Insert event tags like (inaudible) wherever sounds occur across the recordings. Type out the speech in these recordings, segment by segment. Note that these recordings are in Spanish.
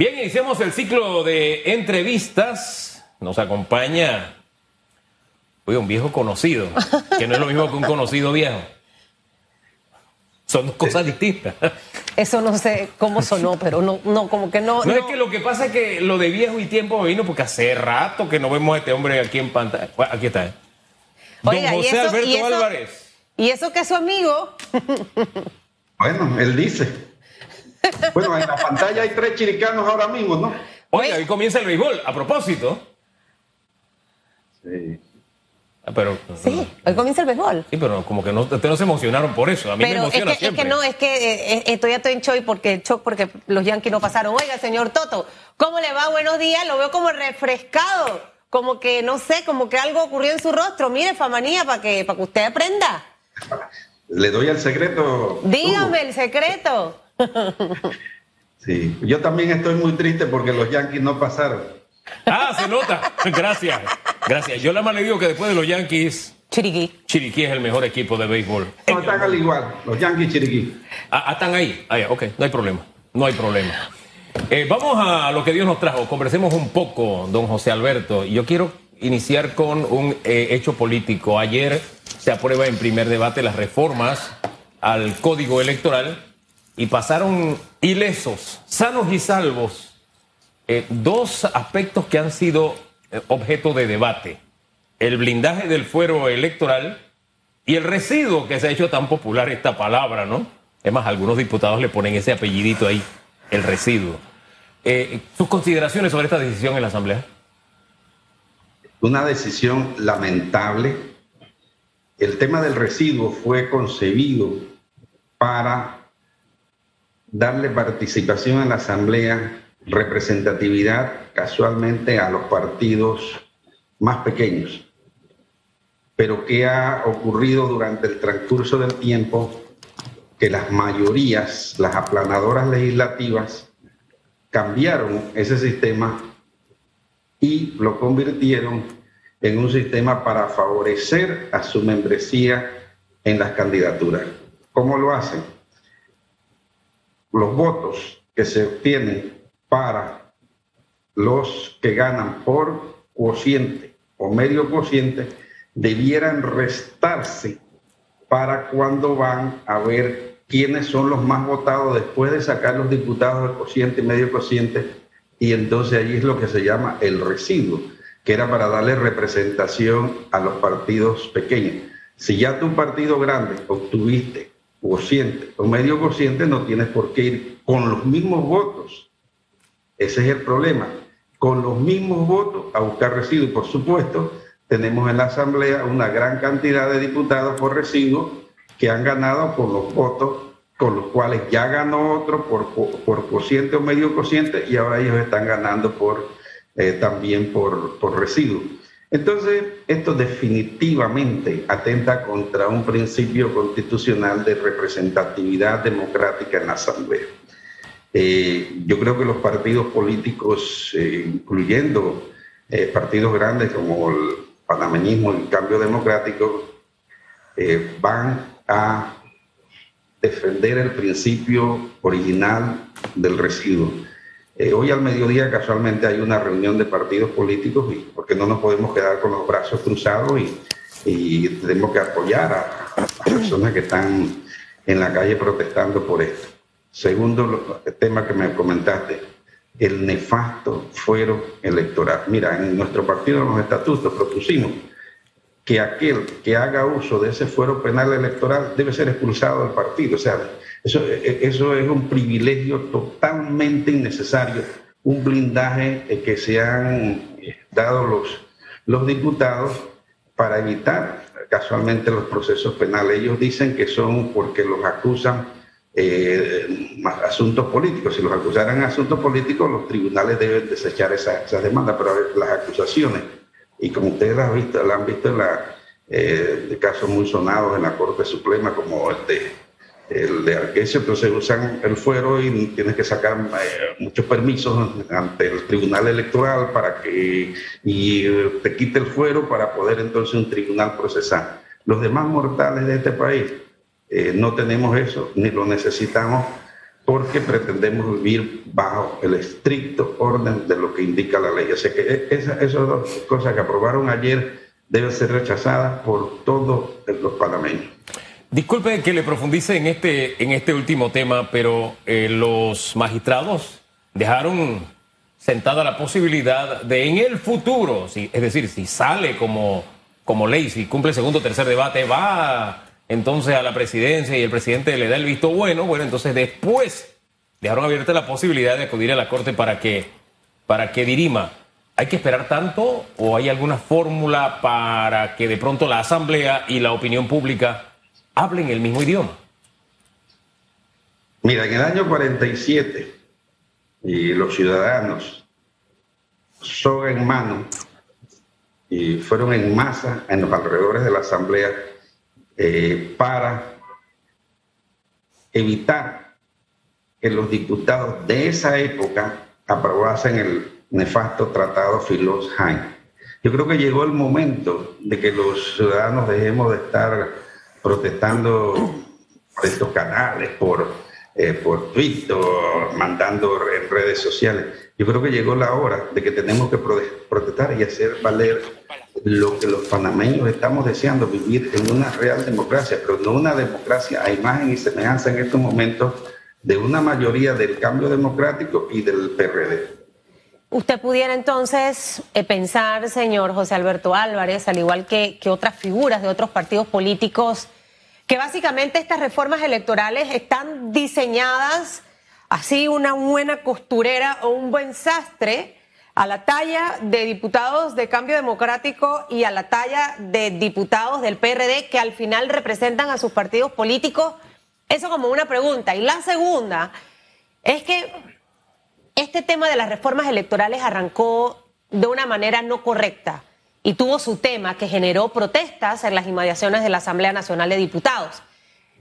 Bien, iniciamos el ciclo de entrevistas. Nos acompaña oye, un viejo conocido, que no es lo mismo que un conocido viejo. Son dos cosas distintas. Eso no sé cómo sonó, pero no, no como que no, no. es que lo que pasa es que lo de viejo y tiempo vino porque hace rato que no vemos a este hombre aquí en pantalla. Aquí está. ¿eh? Don José Alberto Álvarez. ¿Y eso que es su amigo? bueno, él dice. Bueno, en la pantalla hay tres chiricanos ahora mismo, ¿no? Oye, ahí comienza el béisbol. A propósito. Sí. Ah, pero, sí, hoy comienza el béisbol. Sí, pero como que no, ustedes no se emocionaron por eso. A mí me emociona es que, Es que no, es que eh, eh, estoy, ya estoy en shock porque, shock porque los Yankees no pasaron. Oiga, señor Toto, ¿cómo le va? Buenos días. Lo veo como refrescado. Como que, no sé, como que algo ocurrió en su rostro. Mire, Famanía, para que, para que usted aprenda. Le doy el secreto. Dígame el secreto. Sí, yo también estoy muy triste porque los Yankees no pasaron. Ah, se nota. Gracias. Gracias. Yo la más le digo que después de los Yankees. Chiriquí. Chiriquí es el mejor equipo de béisbol. No, están al igual. Los Yankees Chiriquí. Ah, ah están ahí. Ah, ok, no hay problema. No hay problema. Eh, vamos a lo que Dios nos trajo. Conversemos un poco, don José Alberto. Yo quiero iniciar con un eh, hecho político. Ayer se aprueba en primer debate las reformas al código electoral y pasaron ilesos, sanos y salvos, eh, dos aspectos que han sido eh, objeto de debate. El blindaje del fuero electoral y el residuo que se ha hecho tan popular esta palabra, ¿no? Es más, algunos diputados le ponen ese apellidito ahí, el residuo. Eh, ¿Sus consideraciones sobre esta decisión en la Asamblea? Una decisión lamentable. El tema del residuo fue concebido para darle participación en la Asamblea, representatividad casualmente a los partidos más pequeños. Pero ¿qué ha ocurrido durante el transcurso del tiempo? Que las mayorías, las aplanadoras legislativas, cambiaron ese sistema y lo convirtieron en un sistema para favorecer a su membresía en las candidaturas. ¿Cómo lo hacen? Los votos que se obtienen para los que ganan por cociente o medio cociente debieran restarse para cuando van a ver quiénes son los más votados después de sacar los diputados del cociente y medio cociente y entonces allí es lo que se llama el residuo, que era para darle representación a los partidos pequeños. Si ya tu partido grande obtuviste o medio cociente, no tienes por qué ir con los mismos votos. Ese es el problema. Con los mismos votos a buscar residuos. Por supuesto, tenemos en la Asamblea una gran cantidad de diputados por residuos que han ganado por los votos con los cuales ya ganó otro por, por, cociente o medio cociente y ahora ellos están ganando por, eh, también por, por residuos. Entonces, esto definitivamente atenta contra un principio constitucional de representatividad democrática en la Asamblea. Eh, yo creo que los partidos políticos, eh, incluyendo eh, partidos grandes como el panameñismo y el cambio democrático, van a defender el principio original del residuo eh, hoy al mediodía casualmente hay una reunión de partidos políticos y porque no nos podemos quedar con los brazos cruzados y, tenemos que apoyar a, las personas que están en la calle protestando por esto. Segundo el tema que me comentaste, el nefasto fuero electoral. Mira, en nuestro partido, en los estatutos, propusimos que aquel que haga uso de ese fuero penal electoral debe ser expulsado del partido. O sea, eso, e, eso es un privilegio totalmente innecesario, un blindaje eh, que se han eh, dado los, los diputados para evitar casualmente los procesos penales. Ellos dicen que son porque los acusan eh, asuntos políticos. Si los acusaran asuntos políticos, los tribunales deben desechar esas esa demandas, pero las acusaciones, y como ustedes la han visto, la han visto en la, eh, casos muy sonados en la Corte Suprema, como el de el de Arquesio, entonces usan el fuero y tienes que sacar eh, muchos permisos ante el tribunal electoral para que y eh, te quite el fuero para poder entonces un tribunal procesar. Los demás mortales de este país eh, no tenemos eso, ni lo necesitamos, porque pretendemos vivir bajo el estricto orden de lo que indica la ley. Así que esas dos cosas que aprobaron ayer deben ser rechazadas por todos los panameños. Disculpe que le profundice en este, en este último tema, pero eh, los magistrados dejaron sentada la posibilidad de en el futuro, es decir, si sale como, como ley, si cumple segundo o tercer debate, va entonces a la presidencia y el presidente le da el visto bueno, bueno, entonces después dejaron abierta la posibilidad de acudir a la Corte para que, para que dirima. ¿Hay que esperar tanto o hay alguna fórmula para que de pronto la Asamblea y la opinión pública hablen el mismo idioma. Mira, en el año 47, y los ciudadanos son en mano y fueron en masa en los alrededores de la Asamblea eh, para evitar que los diputados de esa época aprobasen el nefasto tratado Filos-Hain. Yo creo que llegó el momento de que los ciudadanos dejemos de estar protestando por estos canales, por, eh, por Twitter, mandando en redes sociales. Yo creo que llegó la hora de que tenemos que protestar y hacer valer lo que los panameños estamos deseando, vivir en una real democracia, pero no una democracia a imagen y semejanza en estos momentos de una mayoría del cambio democrático y del PRD. Usted pudiera entonces eh, pensar, señor José Alberto Álvarez, al igual que, que otras figuras de otros partidos políticos, que básicamente estas reformas electorales están diseñadas así una buena costurera o un buen sastre a la talla de diputados de Cambio Democrático y a la talla de diputados del PRD que al final representan a sus partidos políticos. Eso como una pregunta. Y la segunda es que este tema de las reformas electorales arrancó de una manera no correcta y tuvo su tema que generó protestas en las inmediaciones de la Asamblea Nacional de Diputados.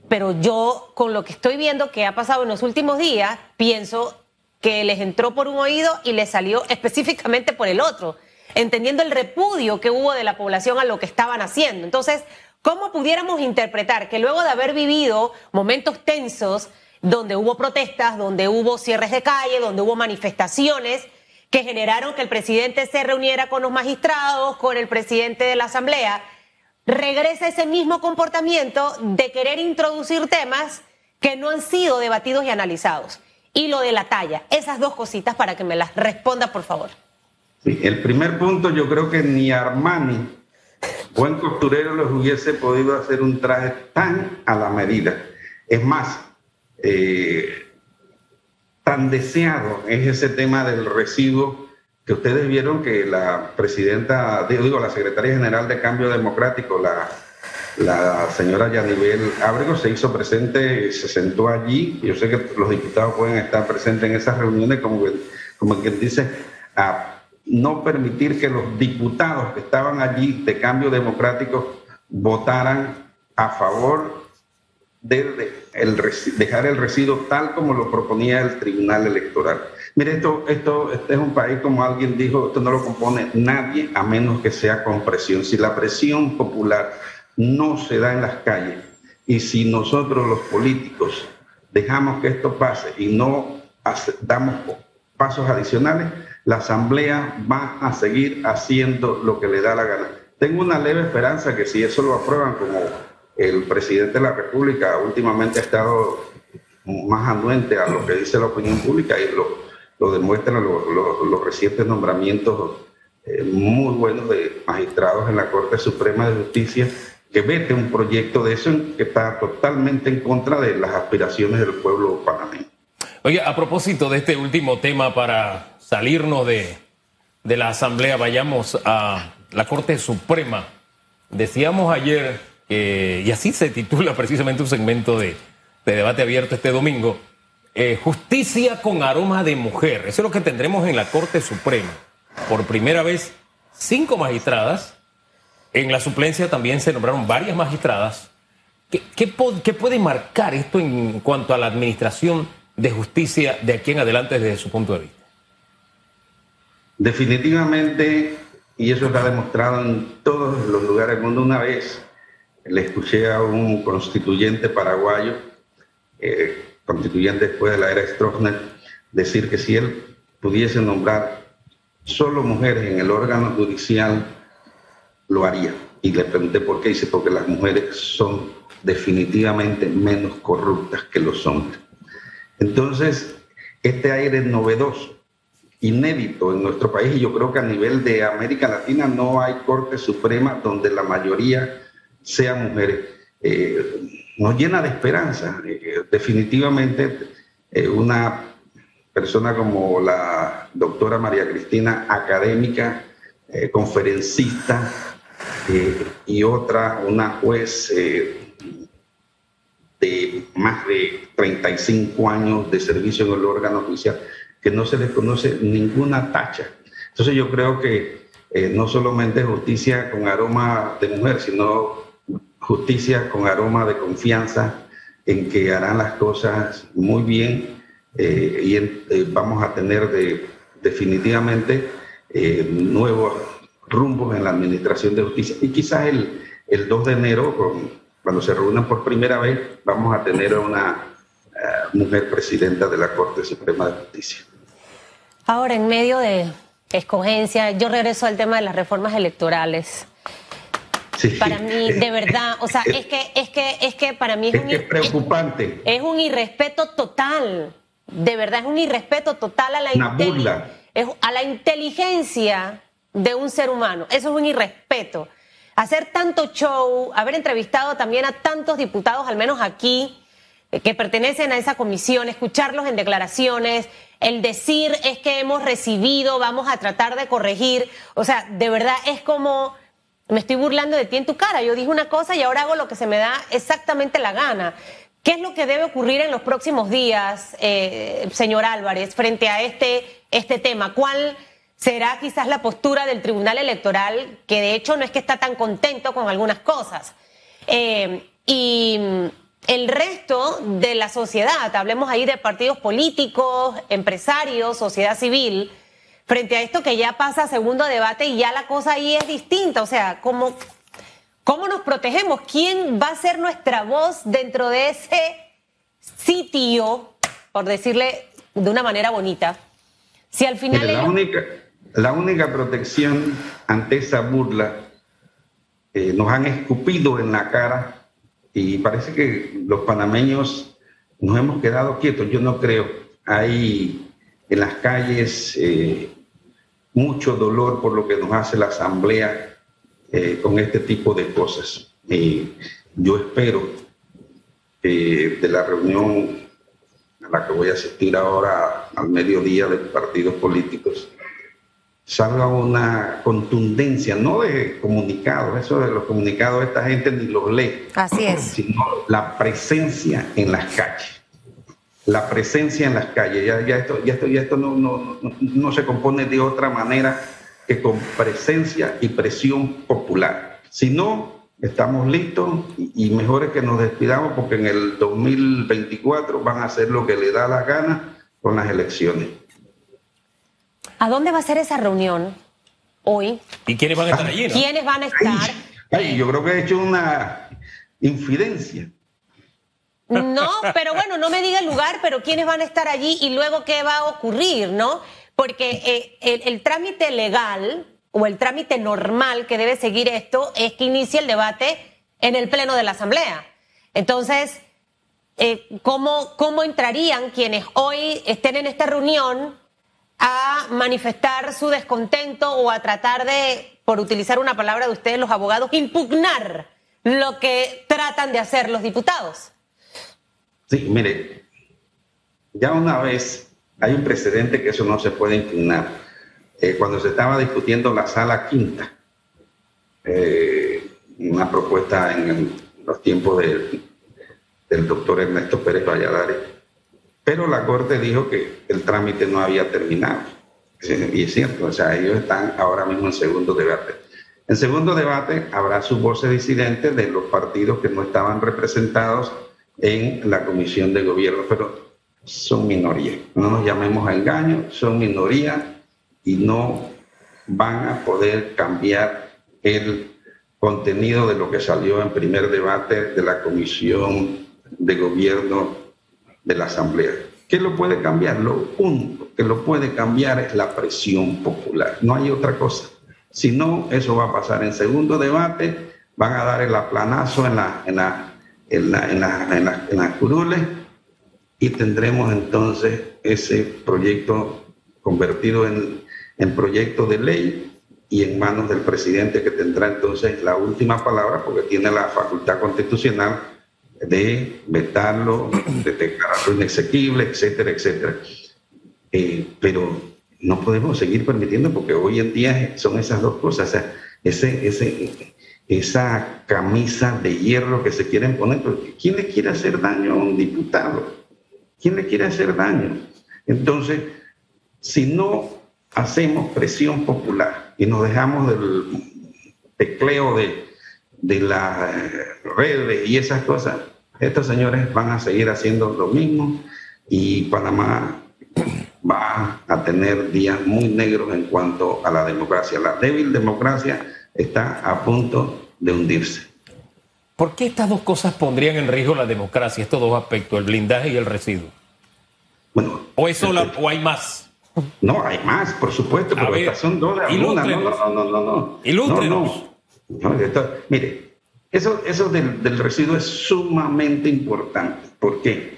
Pero yo, con lo que estoy viendo que ha pasado en los últimos días, pienso que les entró por un oído y les salió específicamente por el otro, entendiendo el repudio que hubo de la población a lo que estaban haciendo. Entonces, ¿cómo pudiéramos interpretar que luego de haber vivido momentos tensos, donde hubo protestas, donde hubo cierres de calle, donde hubo manifestaciones que generaron que el presidente se reuniera con los magistrados, con el presidente de la Asamblea, regresa ese mismo comportamiento de querer introducir temas que no han sido debatidos y analizados. Y lo de la talla, esas dos cositas para que me las responda, por favor. el primer punto, yo creo que ni Armani, buen costurero, les hubiese podido hacer un traje tan a la medida. Es más, eh, tan deseado es ese tema del residuo que ustedes vieron que la presidenta, digo, la secretaria general de Cambio Democrático, la, la señora Yanibel Ábrego, se hizo presente, se sentó allí. Yo sé que los diputados pueden estar presentes en esas reuniones, como, como quien dice, a no permitir que los diputados que estaban allí de Cambio Democrático votaran a favor de el, dejar el residuo tal como lo proponía el Tribunal Electoral. Mire, esto, esto este es un país, como alguien dijo, esto no lo compone nadie a menos que sea con presión. Si la presión popular no se da en las calles y si nosotros los políticos dejamos que esto pase y no damos pasos adicionales, la Asamblea va a seguir haciendo lo que le da la gana. Tengo una leve esperanza que si eso lo aprueban como el presidente de la República últimamente ha estado más anuente a lo que dice la opinión pública y lo, lo demuestran los recientes nombramientos eh, muy buenos de magistrados en la Corte Suprema de Justicia que vete un proyecto de eso que está totalmente en contra de las aspiraciones del pueblo panameño. Oye, a propósito de este último tema, para salirnos de, de la Asamblea, vayamos a la Corte Suprema. Decíamos ayer y así se titula precisamente un segmento de, debate abierto este domingo, eh, Justicia con aroma de mujer. Eso es lo que tendremos en la Corte Suprema. Por primera vez, cinco magistradas. En la suplencia también se nombraron varias magistradas. ¿Qué, qué puede marcar esto en cuanto a la administración de justicia de aquí en adelante desde su punto de vista? Definitivamente, y eso está demostrado en todos los lugares del mundo una vez, le escuché a un constituyente paraguayo eh, constituyente después de la era Stroessner, decir que si él pudiese nombrar solo mujeres en el órgano judicial, lo haría. Y le pregunté por qué, dice, porque las mujeres son definitivamente menos corruptas que los hombres. Entonces, este aire novedoso, inédito en nuestro país, y yo creo que a nivel de América Latina no hay Corte Suprema donde la mayoría sean mujeres. Eh, nos llena de esperanza. Eh, definitivamente, eh, una persona como la doctora María Cristina, académica, conferencista, y otra, una juez de más de 35 años de servicio en el órgano judicial, que no se le conoce ninguna tacha. Entonces yo creo que eh, no solamente justicia con aroma de mujer, sino justicia con aroma de confianza en que harán las cosas muy bien eh, y eh, vamos a tener de, definitivamente nuevos rumbos en la administración de justicia. Y quizás el, el 2 de enero, cuando se reúnan por primera vez, vamos a tener a una mujer presidenta de la Corte Suprema de Justicia. Ahora, en medio de escogencia, yo regreso al tema de las reformas electorales. Sí. Para mí, de verdad, o sea, es que, es que, es que para mí es, un preocupante. Es, un irrespeto total. De verdad, es un irrespeto total a la, a la inteligencia de un ser humano. Eso es un irrespeto. Hacer tanto show, haber entrevistado también a tantos diputados, al menos aquí, que pertenecen a esa comisión, escucharlos en declaraciones, el decir es que hemos recibido, vamos a tratar de corregir, o sea, de verdad es como, me estoy burlando de ti en tu cara, yo dije una cosa y ahora hago lo que se me da exactamente la gana. ¿Qué es lo que debe ocurrir en los próximos días, eh, señor Álvarez, frente a este, este tema? ¿Cuál será quizás la postura del Tribunal Electoral, que de hecho no es que está tan contento con algunas cosas? Eh, y el resto de la sociedad, hablemos ahí de partidos políticos, empresarios, sociedad civil, frente a esto que ya pasa segundo debate y ya la cosa ahí es distinta. O sea, ¿cómo, cómo nos protegemos? ¿Quién va a ser nuestra voz dentro de ese sitio, por decirle de una manera bonita? Si al final... la, única, la única protección ante esa burla eh, nos han escupido en la cara y parece que los panameños nos hemos quedado quietos. Yo no creo. Hay en las calles eh, mucho dolor por lo que nos hace la Asamblea eh, con este tipo de cosas. yo espero que de la reunión a la que voy a asistir ahora al mediodía de partidos políticos, salga una contundencia, no de comunicados, eso de los comunicados esta gente ni los lee. Así es. Sino la presencia en las calles. La presencia en las calles. Ya, ya esto, ya esto, ya esto no, no, no, se compone de otra manera que con presencia y presión popular. Si no, estamos listos y, y mejor es que nos despidamos porque en el 2024 van a hacer lo que le da la gana con las elecciones. ¿A dónde va a ser esa reunión hoy? ¿Y quiénes van a estar allí? ¿Quiénes van a estar? Ay, yo creo que he hecho una infidencia. No, pero bueno, no me diga el lugar, pero quiénes van a estar allí y luego qué va a ocurrir, ¿no? Porque eh, el, trámite legal o el trámite normal que debe seguir esto es que inicie el debate en el Pleno de la Asamblea. Entonces, eh, ¿cómo, ¿cómo entrarían quienes hoy estén en esta reunión a manifestar su descontento o a tratar de, por utilizar una palabra de ustedes, los abogados, impugnar lo que tratan de hacer los diputados. Sí, mire, ya una vez hay un precedente que eso no se puede impugnar. Eh, cuando se estaba discutiendo la sala quinta, eh, una propuesta en los tiempos del doctor Ernesto Pérez Valladares, pero la Corte dijo que el trámite no había terminado. Y es cierto, o sea, ellos están ahora mismo en segundo debate. En segundo debate habrá sus voces disidentes de los partidos que no estaban representados en la comisión de gobierno, pero son minoría. No nos llamemos a engaño, son minoría y no van a poder cambiar el contenido de lo que salió en primer debate de la comisión de gobierno de la Asamblea. ¿Qué lo puede cambiar? Lo único que lo puede cambiar es la presión popular. No hay otra cosa. Si no, eso va a pasar en segundo debate, van a dar el aplanazo en la, en la, en la, en la, en la, en las curules y tendremos entonces ese proyecto convertido en, en proyecto de ley y en manos del presidente que tendrá entonces la última palabra porque tiene la facultad constitucional de vetarlo, de declararlo inexequible, etcétera, etcétera. Eh, pero no podemos seguir permitiendo porque hoy en día son esas dos cosas, ese, ese, esa camisa de hierro que se quieren poner. ¿Quién le quiere hacer daño a un diputado? ¿Quién le quiere hacer daño? Entonces, si no hacemos presión popular y nos dejamos del tecleo de, de las redes y esas cosas, estos señores van a seguir haciendo lo mismo y Panamá va a tener días muy negros en cuanto a la democracia. La débil democracia está a punto de hundirse. ¿Por qué estas dos cosas pondrían en riesgo la democracia, estos dos aspectos, el blindaje y el residuo? Bueno, ¿O, eso o hay más? No, hay más, por supuesto, pero estas son dos de No, no, no, no, no. Ilústrenos. No, no. mire, eso, eso del, del, residuo es sumamente importante. porque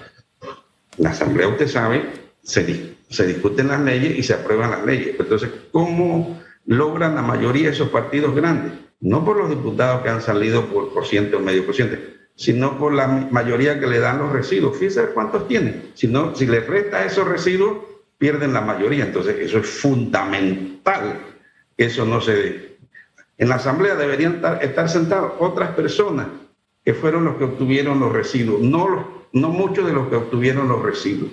La Asamblea, usted sabe, se, se discuten las leyes y se aprueban las leyes. Entonces, ¿cómo logran la mayoría de esos partidos grandes? No por los diputados que han salido por por ciento o medio por ciento, sino por la mayoría que le dan los residuos. Fíjense cuántos tienen. Si, no, si les resta esos residuos, pierden la mayoría. Entonces, eso es fundamental eso no se dé. En la Asamblea deberían estar, sentados otras personas que fueron los que obtuvieron los residuos, no, no muchos de los que obtuvieron los residuos.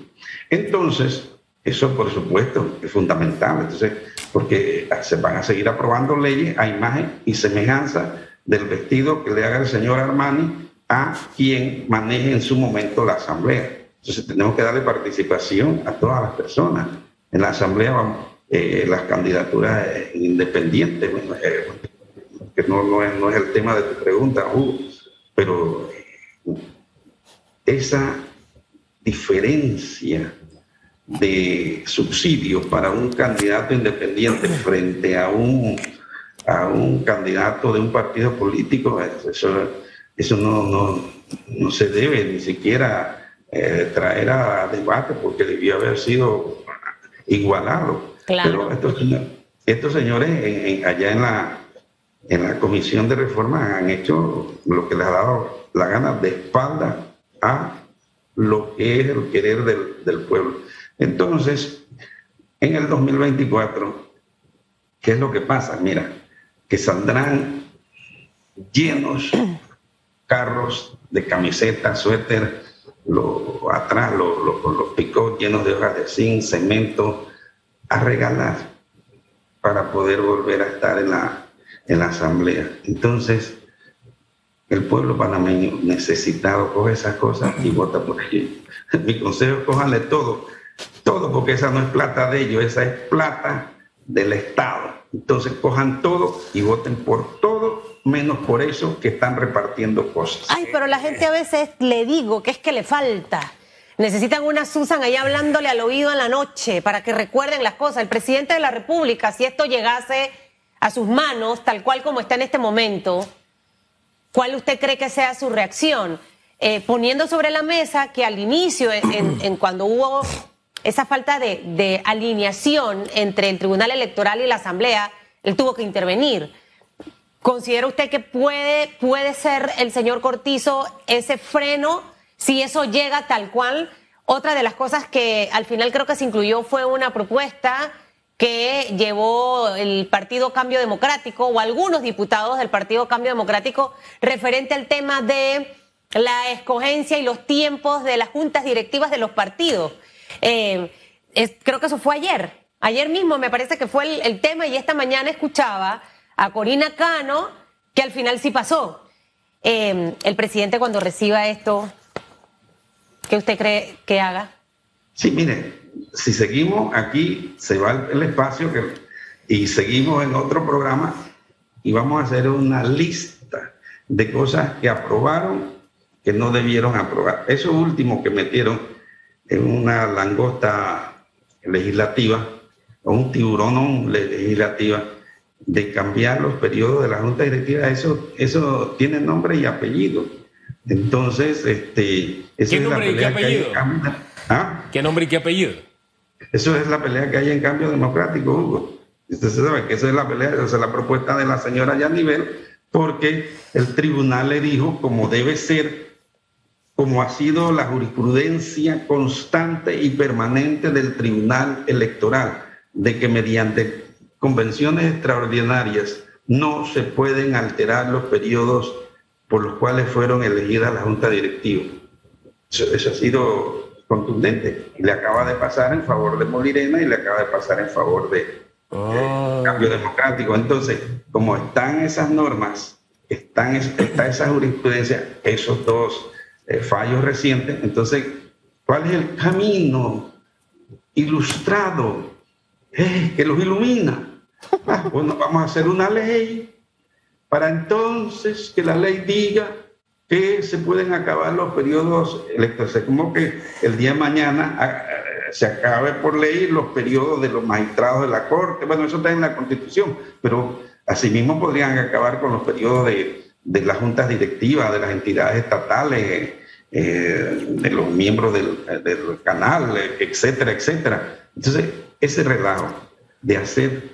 Entonces, eso por supuesto es fundamental, entonces, porque se van a seguir aprobando leyes a imagen y semejanza del vestido que le haga el señor Armani a quien maneje en su momento la Asamblea. Entonces tenemos que darle participación a todas las personas. En la Asamblea eh, las candidaturas eh, independientes, eh, que no, no, es, no, es, el tema de tu pregunta, Hugo, pero esa diferencia de subsidios para un candidato independiente frente a un, a un candidato de un partido político, eso, eso no, no, no se debe ni siquiera eh, traer a debate porque debió haber sido igualado. Pero estos, señores allá en la, en la Comisión de Reforma han hecho lo que les ha dado la gana de espalda a lo que es el querer del, del pueblo. Entonces, en el 2024, ¿qué es lo que pasa? Mira, que saldrán llenos carros de camisetas, suéter, lo, atrás los lo, picos llenos de hojas de zinc, cemento, a regalar para poder volver a estar en la, en la asamblea. Entonces, el pueblo panameño necesitado coge esas cosas y vota por allí. (laughs) Mi consejo, cójanle todo, todo, porque esa no es plata de ellos, esa es plata del Estado. Entonces, cojan todo y voten por todo menos por eso que están repartiendo cosas. Ay, pero la gente a veces le digo que es que le falta. Necesitan una Susan ahí hablándole al oído en la noche para que recuerden las cosas. El presidente de la República, si esto llegase a sus manos, tal cual como está en este momento, ¿cuál usted cree que sea su reacción? Eh, poniendo sobre la mesa que al inicio, en, cuando hubo esa falta de, alineación entre el Tribunal Electoral y la Asamblea, él tuvo que intervenir. ¿Considera usted que puede, puede ser el señor Cortizo ese freno si eso llega tal cual? Otra de las cosas que al final creo que se incluyó fue una propuesta que llevó el Partido Cambio Democrático o algunos diputados del Partido Cambio Democrático referente al tema de la escogencia y los tiempos de las juntas directivas de los partidos. Eh, creo que eso fue ayer. Ayer mismo me parece que fue el, tema y esta mañana escuchaba a Corina Cano, que al final sí pasó. Eh, el presidente cuando reciba esto, ¿qué usted cree que haga? Sí, mire, si seguimos aquí, se va el espacio y seguimos en otro programa y vamos a hacer una lista de cosas que aprobaron que no debieron aprobar. Eso último que metieron una langosta legislativa o un tiburón legislativa de cambiar los periodos de la Junta Directiva, eso, eso tiene nombre y apellido. Entonces, este, ¿qué nombre y qué apellido? ¿Ah? ¿Qué nombre y qué apellido? Eso es la pelea que hay en cambio democrático, Hugo. Usted sabe que esa es la pelea, esa es la propuesta de la señora Yanivel, porque el tribunal le dijo, como debe ser, como ha sido la jurisprudencia constante y permanente del tribunal electoral, de que mediante convenciones extraordinarias no se pueden alterar los periodos por los cuales fueron elegidas la Junta Directiva. Eso, ha sido contundente y le acaba de pasar en favor de Molirena y le acaba de pasar en favor de, oh. cambio democrático. Entonces, como están esas normas, están, está esa jurisprudencia, esos dos eh, fallos recientes, entonces, ¿cuál es el camino ilustrado eh, que los ilumina? Ah, (laughs) bueno, vamos a hacer una ley para entonces que la ley diga que se pueden acabar los periodos electorales, como que el día de mañana ah, se acabe por ley los periodos de los magistrados de la Corte, bueno, eso está en la Constitución, pero asimismo podrían acabar con los periodos de, de las juntas directivas, de las entidades estatales, eh, de los miembros del, canal, etcétera, etcétera. Entonces, ese relajo de hacer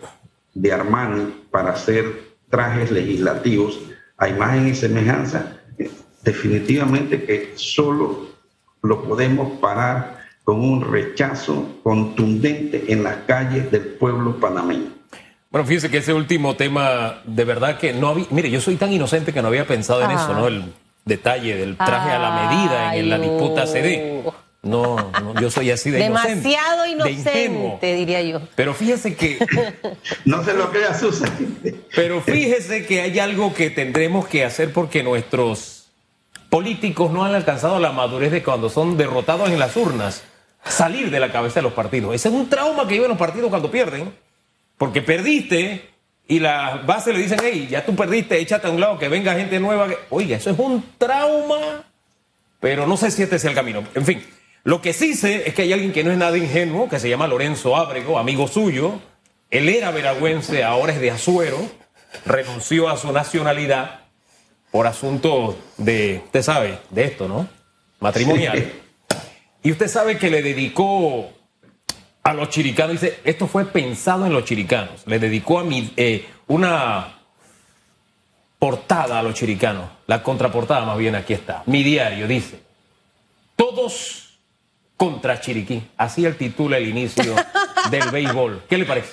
de Armani para hacer trajes legislativos a imagen y semejanza, eh, definitivamente que solo lo podemos parar con un rechazo contundente en las calles del pueblo panameño. Bueno, fíjese que ese último tema, de verdad que no había. Mire, yo soy tan inocente que no había pensado en eso, ¿no? El detalle del traje a la medida en la disputa CD. No, no, yo soy así de Demasiado inocente, diría yo. Pero fíjese que... (laughs) no se lo crea Susan. Pero fíjese que hay algo que tendremos que hacer porque nuestros políticos no han alcanzado la madurez de cuando son derrotados en las urnas, salir de la cabeza de los partidos. Ese es un trauma que viven los partidos cuando pierden, porque perdiste y la base le dicen, hey, ya tú perdiste, échate a un lado, que venga gente nueva. Oiga, eso es un trauma, pero no sé si este es el camino. En fin. Lo que sí sé es que hay alguien que no es nada ingenuo, que se llama Lorenzo Ábrego, amigo suyo. Él era veragüense, ahora es de Azuero. Renunció a su nacionalidad por asunto de, usted sabe, de esto, ¿no? Matrimonial. Y usted sabe que le dedicó a los chiricanos, dice, esto fue pensado en los chiricanos. Le dedicó a mi, eh, una portada a los chiricanos, la contraportada más bien aquí está. Mi diario dice, todos contra Chiriquí. Así el titula el inicio (laughs) del béisbol. ¿Qué le parece?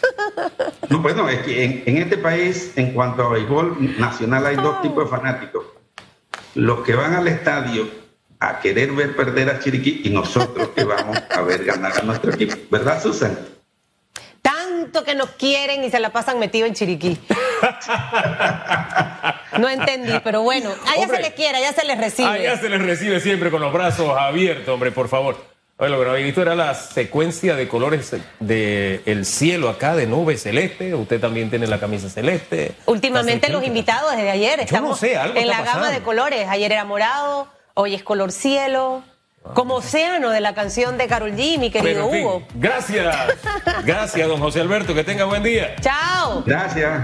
bueno, es que en, este país, en cuanto a béisbol nacional, hay dos tipos de fanáticos. Los que van al estadio a querer ver perder a Chiriquí y nosotros que vamos a ver ganar a nuestro equipo. ¿Verdad, Susan? Tanto que nos quieren y se la pasan metido en Chiriquí. No entendí, pero bueno, allá se les quiere, allá se les recibe. Allá se les recibe siempre con los brazos abiertos, hombre, por favor. Bueno, no había visto era la secuencia de colores del cielo acá, de nubes celeste. Usted también tiene la camisa celeste. Últimamente los invitados desde ayer estamos en la gama de colores. Ayer era morado, hoy es color cielo. Como océano de la canción de Carol G, mi querido Hugo. Gracias. (laughs) Gracias, don José Alberto. Que tenga buen día. Chao. Gracias.